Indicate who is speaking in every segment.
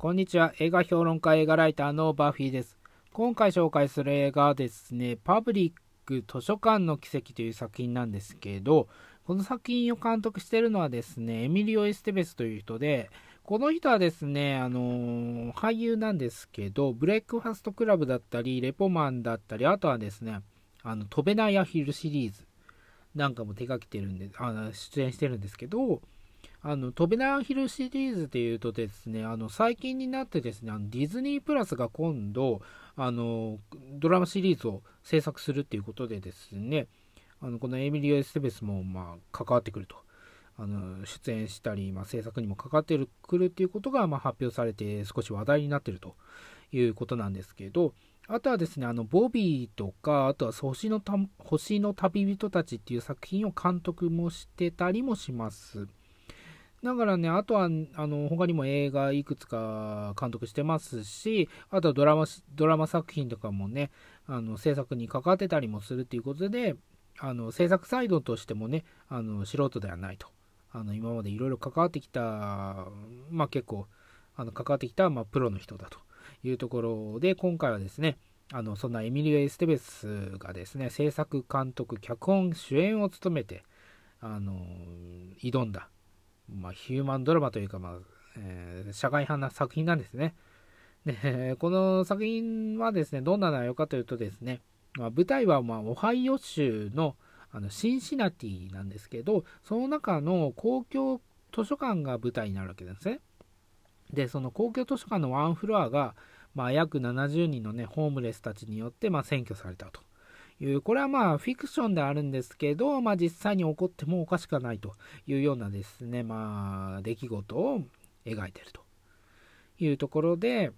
Speaker 1: こんにちは。映画評論家、映画ライターのバフィーです。今回紹介する映画はですね、パブリック図書館の奇跡という作品なんですけど、この作品を監督しているのはですね、エミリオ・エステベスという人で、この人はですね、あのー、俳優なんですけど、ブレックファストクラブだったり、レポマンだったり、あとはですね、あの、飛べないアヒルシリーズなんかも手掛けてるんで、あの出演してるんですけど、あの、飛べなヒルシリーズでいうとですね、あの、最近になってですね、あのディズニープラスが今度、あの、ドラマシリーズを制作するっていうことでですね、あの、このエミリオ・エステベスも、まあ、関わってくると。あの、出演したり、まあ、制作にも関わってくるっていうことが、まあ、発表されて、少し話題になってるということなんですけど、あとはですね、あの、ボビーとか、あとは星のた星の旅人たちっていう作品を監督もしてたりもします。だからね、あとは、あの、他にも映画いくつか監督してますし、あとはドラマ、ドラマ作品とかもね、あの、制作に関わってたりもするっていうことで、あの、制作サイドとしてもね、あの、素人ではないと。あの、今までいろいろ関わってきた、まあ結構、あの、関わってきた、まあ、プロの人だというところで、今回はですね、あの、そんなエミリオ・エステベスがですね、制作、監督、脚本、主演を務めて、あの、挑んだ、まあ、ヒューマンドラマというか、まあえー、社会派な作品なんですね。で、この作品はですね、どんな内容かというとですね、まあ、舞台はまオハイオ州のあのシンシナティなんですけど、その中の公共図書館が舞台になるわけですね。で、その公共図書館のワンフロアが、まあ、約70人のね、ホームレスたちによって、まあ、占拠されたと。いう、これはまあフィクションであるんですけど、まあ実際に起こってもおかしくないというようなですね、まあ出来事を描いてるというところで、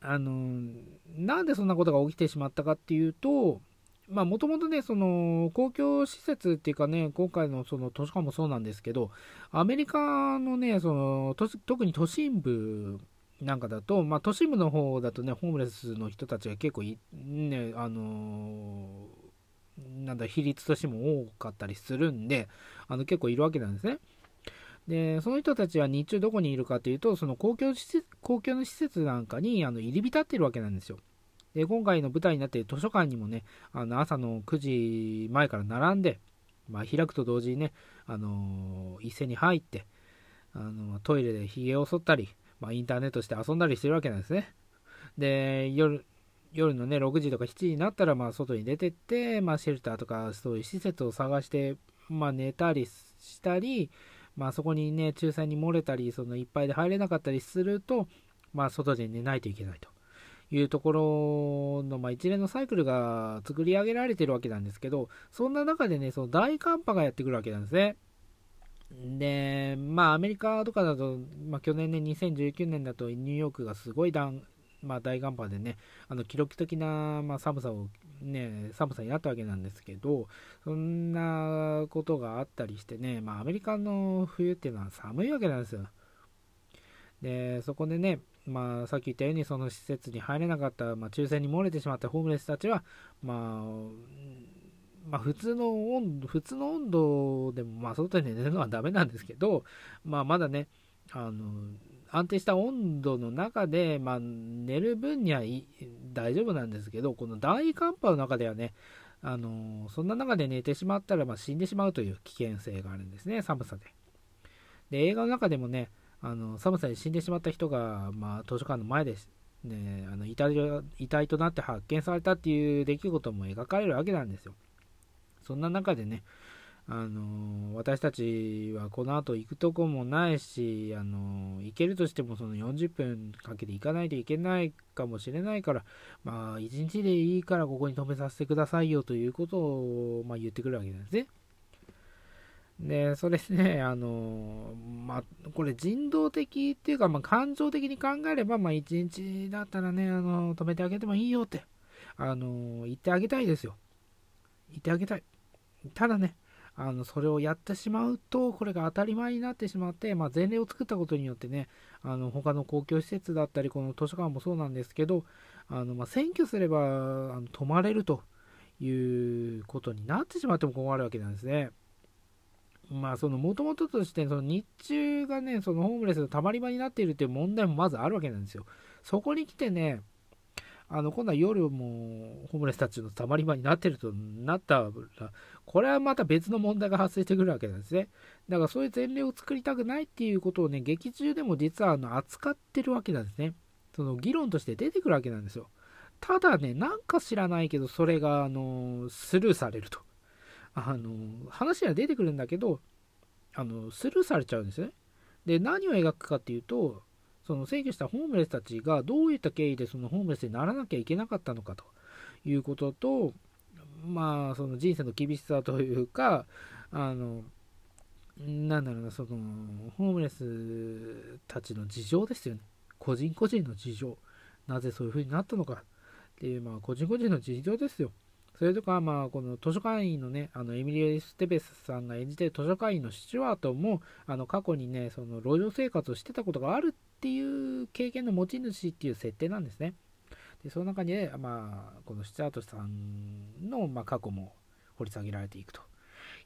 Speaker 1: あの、なんでそんなことが起きてしまったかっていうと、まあもともとね、その公共施設っていうかね、今回のその図書館もそうなんですけど、アメリカのね、その特に都心部なんかだと、まあ、都心部の方だとね、ホームレスの人たちが結構、ね、あのー、なんだ、比率としても多かったりするんで、あの結構いるわけなんですね。で、その人たちは日中どこにいるかというと、その公共施設公共の施設なんかにあの入り浸ってるわけなんですよ。で、今回の舞台になっている図書館にもね、あの朝の9時前から並んで、まあ、開くと同時にね、あのー、一斉に入って、あのトイレで髭を剃ったり、まあ、インターネットして遊んだりしてるわけなんですね。で、夜、夜のね、6時とか7時になったら、まあ、外に出てって、まあ、シェルターとか、そういう施設を探して、まあ、寝たりしたり、まあ、そこにね、抽選に漏れたり、そのいっぱいで入れなかったりすると、まあ、外で寝ないといけないというところの、まあ、一連のサイクルが作り上げられてるわけなんですけど、そんな中でね、その大寒波がやってくるわけなんですね。で、まあ、アメリカとかだと、まあ、去年ね、2019年だとニューヨークがすごい大,、まあ、大寒波でね、あの記録的な、まあ、寒さを、ね、寒さになったわけなんですけど、そんなことがあったりしてね、まあ、アメリカの冬っていうのは寒いわけなんですよ。で、そこでね、まあ、さっき言ったように、その施設に入れなかった、まあ、抽選に漏れてしまったホームレスたちは、まあ、まあ、普通の温度、普通の温度でも、まあ、外で寝るのはダメなんですけど、まあ、まだね、あの、安定した温度の中で、まあ、寝る分にはい大丈夫なんですけど、この大寒波の中ではね、あの、そんな中で寝てしまったら、まあ、死んでしまうという危険性があるんですね、寒さで。で、映画の中でもね、あの寒さで死んでしまった人が、まあ、図書館の前で、ね、あの遺体遺体となって発見されたっていう出来事も描かれるわけなんですよ。そんな中でね、あの私たちはこの後行くとこもないし、あの行けるとしてもその40分かけて行かないといけないかもしれないから、まあ、1日でいいからここに止めさせてくださいよということを、まあ、言ってくるわけなんですね。で、それね、あのまあ、これ人道的っていうか、まあ、感情的に考えれば、まあ、1日だったらね、あの止めてあげてもいいよって、あの言ってあげたいですよ。言ってあげたい。ただね、あのそれをやってしまうと、これが当たり前になってしまって、まあ、前例を作ったことによってね、あの他の公共施設だったり、この図書館もそうなんですけど、あのまあ、占拠すればあの泊まれるということになってしまっても困るわけなんですね。まあその元々ととしてその日中がねそのホームレスのたまり場になっているっていう問題もまずあるわけなんですよそこに来てねあの今度は夜もホームレスたちのたまり場になってるとなったらこれはまた別の問題が発生してくるわけなんですね。だからそういう前例を作りたくないっていうことをね劇中でも実はあの扱ってるわけなんですね。その議論として出てくるわけなんですよ。ただねなんか知らないけどそれがあのスルーされると。あの話は出てくるんだけどあのスルーされちゃうんですね。で何を描くかっていうとその制御したホームレスたちがどういった経緯でそのホームレスにならなきゃいけなかったのかということとまあその人生の厳しさというかあのなんだろうなそのホームレスたちの事情ですよね。個人個人の事情。なぜそういう風になったのかっていうまあ個人個人の事情ですよ。それとか、まあ、この図書館員のね、あのエミリア・ステベスさんが演じてる図書館員のスチュワートも、あの過去にね、その路上生活をしてたことがあるっていう経験の持ち主っていう設定なんですね。で、その中に、ね、まあ、このスチュワートさんの、まあ、過去も掘り下げられていくと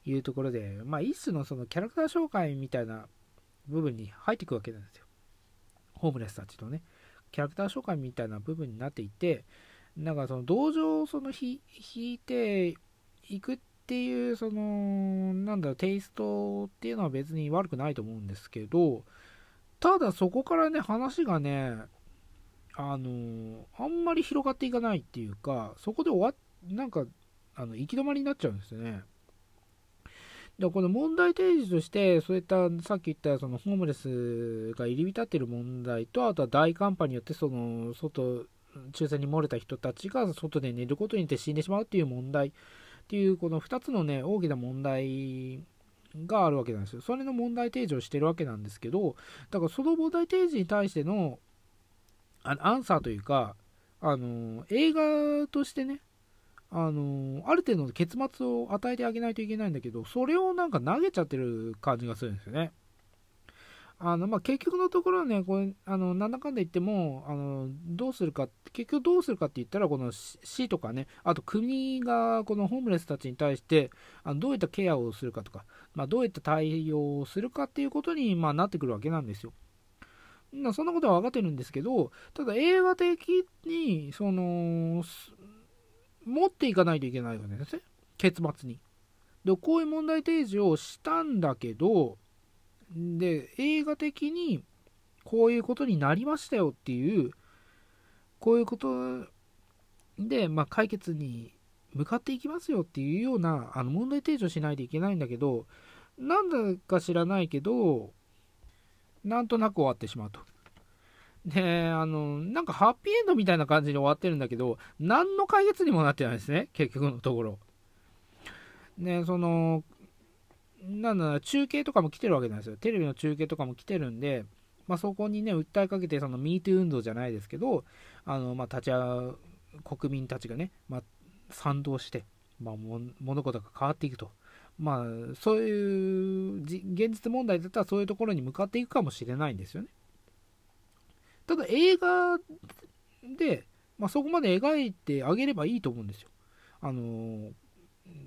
Speaker 1: いうところで、まあ、一種のそのキャラクター紹介みたいな部分に入っていくわけなんですよ。ホームレスたちのね、キャラクター紹介みたいな部分になっていて、なんかその同情をその引いていくっていうそのなんだろうテイストっていうのは別に悪くないと思うんですけどただそこからね話がねあのあんまり広がっていかないっていうかそこで終わっなんかあの行き止まりになっちゃうんですよね。でこの問題提示としてそういったさっき言ったそのホームレスが入り浸ってる問題とあとは大寒波によってその外抽選に漏れた人たちが外で寝ることによって死んでしまうっていう問題っていうこの2つのね大きな問題があるわけなんですよ。それの問題提示をしてるわけなんですけどだからその問題提示に対してのあアンサーというかあの映画としてねあのある程度の結末を与えてあげないといけないんだけどそれをなんか投げちゃってる感じがするんですよね。あのまあ、結局のところはね、これあのなんだかんだ言ってもあの、どうするか、結局どうするかって言ったら、この市とかね、あと国がこのホームレスたちに対してあのどういったケアをするかとか、まあ、どういった対応をするかっていうことに、まあ、なってくるわけなんですよ。そんなことは分かってるんですけど、ただ映画的に、その、持っていかないといけないわけですね、結末に。で、こういう問題提示をしたんだけど、で、映画的にこういうことになりましたよっていう、こういうことで、まあ、解決に向かっていきますよっていうようなあの問題提示をしないといけないんだけど、なんだか知らないけど、なんとなく終わってしまうと。で、あの、なんかハッピーエンドみたいな感じで終わってるんだけど、何の解決にもなってないですね、結局のところ。ね、その、なんだ中継とかも来てるわけなんですよ。テレビの中継とかも来てるんで、まあ、そこにね、訴えかけて、その MeToo 運動じゃないですけど、あの、まあ、立ち会う国民たちがね、まあ、賛同して、まあ、物事が変わっていくと。まあ、そういう現実問題だったらそういうところに向かっていくかもしれないんですよね。ただ映画で、まあ、そこまで描いてあげればいいと思うんですよ。あの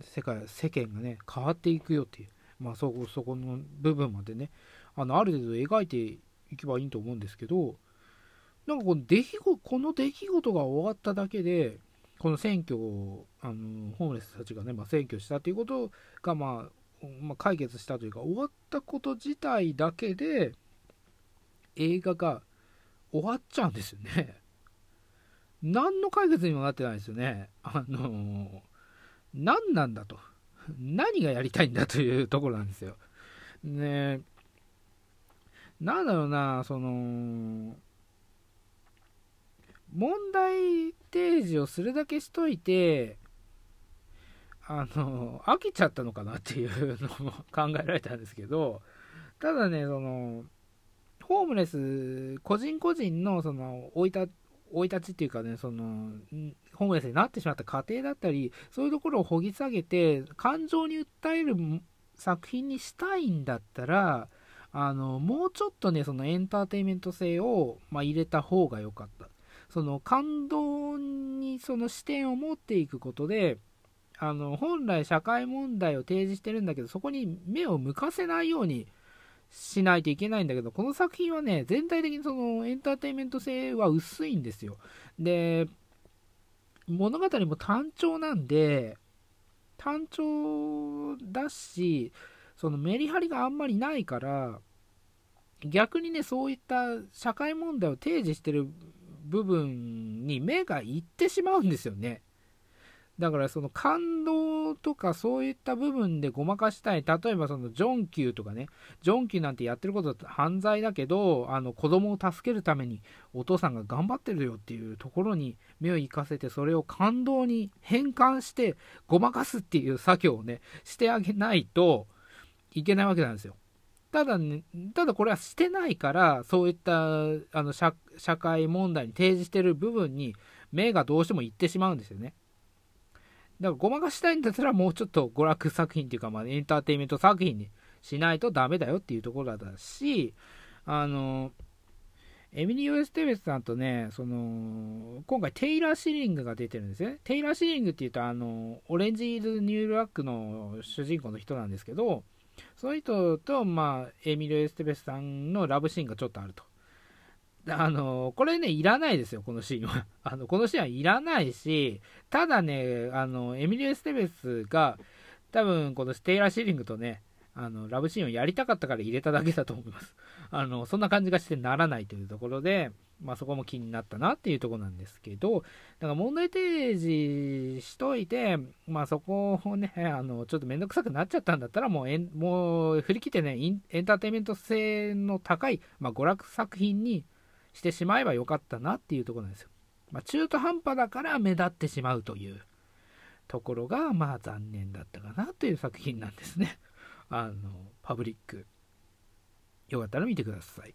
Speaker 1: 世界世間がね変わっていくよっていうまあそこそこの部分までねあのある程度描いていけばいいと思うんですけどなんかこの出来事この出来事が終わっただけでこの選挙をあのホームレスたちがね、まあ、選挙したということが、まあ、まあ、解決したというか終わったこと自体だけで映画が終わっちゃうんですよね。何の解決にもなってないですよね。あの何なんだと。何がやりたいんだというところなんですよ。ねなんだろうな、その、問題提示をするだけしといて、あの、飽きちゃったのかなっていうのも考えられたんですけど、ただね、その、ホームレス、個人個人の、その、生い立生い立ちっていうかね、その、ホームレスになってしまった過程だったり、そういうところを掘り下げて、感情に訴える作品にしたいんだったら、あの、もうちょっとね、そのエンターテインメント性を、まあ、入れた方が良かった。その感動にその視点を持っていくことで、あの本来社会問題を提示してるんだけどそこに目を向かせないようにしないといけないんだけどこの作品はね全体的にそのエンターテインメント性は薄いんですよ。で物語も単調なんで単調だしそのメリハリがあんまりないから逆にねそういった社会問題を提示してる部分に目がいってしまうんですよね。だからその感動とかそういった部分でごまかしたい。例えばそのジョン級とかね。ジョン級なんてやってることは犯罪だけどあの子供を助けるためにお父さんが頑張ってるよっていうところに目を行かせてそれを感動に変換してごまかすっていう作業をねしてあげないといけないわけなんですよ。ただね、ただこれはしてないから、そういったあの社会問題に提示してる部分に目がどうしてもいってしまうんですよね。だからごまかしたいんだったらもうちょっと娯楽作品っていうか、まあ、エンターテインメント作品にしないとダメだよっていうところだし、あの、エミリオ・エステベスさんとね、その、今回テイラー・シリングが出てるんですね。テイラー・シリングっていうと、あの、オレンジ・イズ・ニューラックの主人公の人なんですけど、その人と、まあ、エミリオ・エステベスさんのラブシーンがちょっとあると。あの、これね、いらないですよ、このシーンは。あの、このシーンはいらないし、ただね、あの、エミリオ・エステベスが、多分、このテイラー・シリングとね、あの、ラブシーンをやりたかったから入れただけだと思います。あの、そんな感じがしてならないというところで、まあそこも気になったなっていうとこなんですけど、だから問題提示しといて、まあそこをね、あの、ちょっとめんどくさくなっちゃったんだったら、もうえん、もう振り切ってねエンターテインメント性の高い、まあ娯楽作品にしてしまえばよかったなっていうとこなんですよ。まあ中途半端だから目立ってしまうというところが、まあ残念だったかなという作品なんですね。あの、パブリック。よかったら見てください。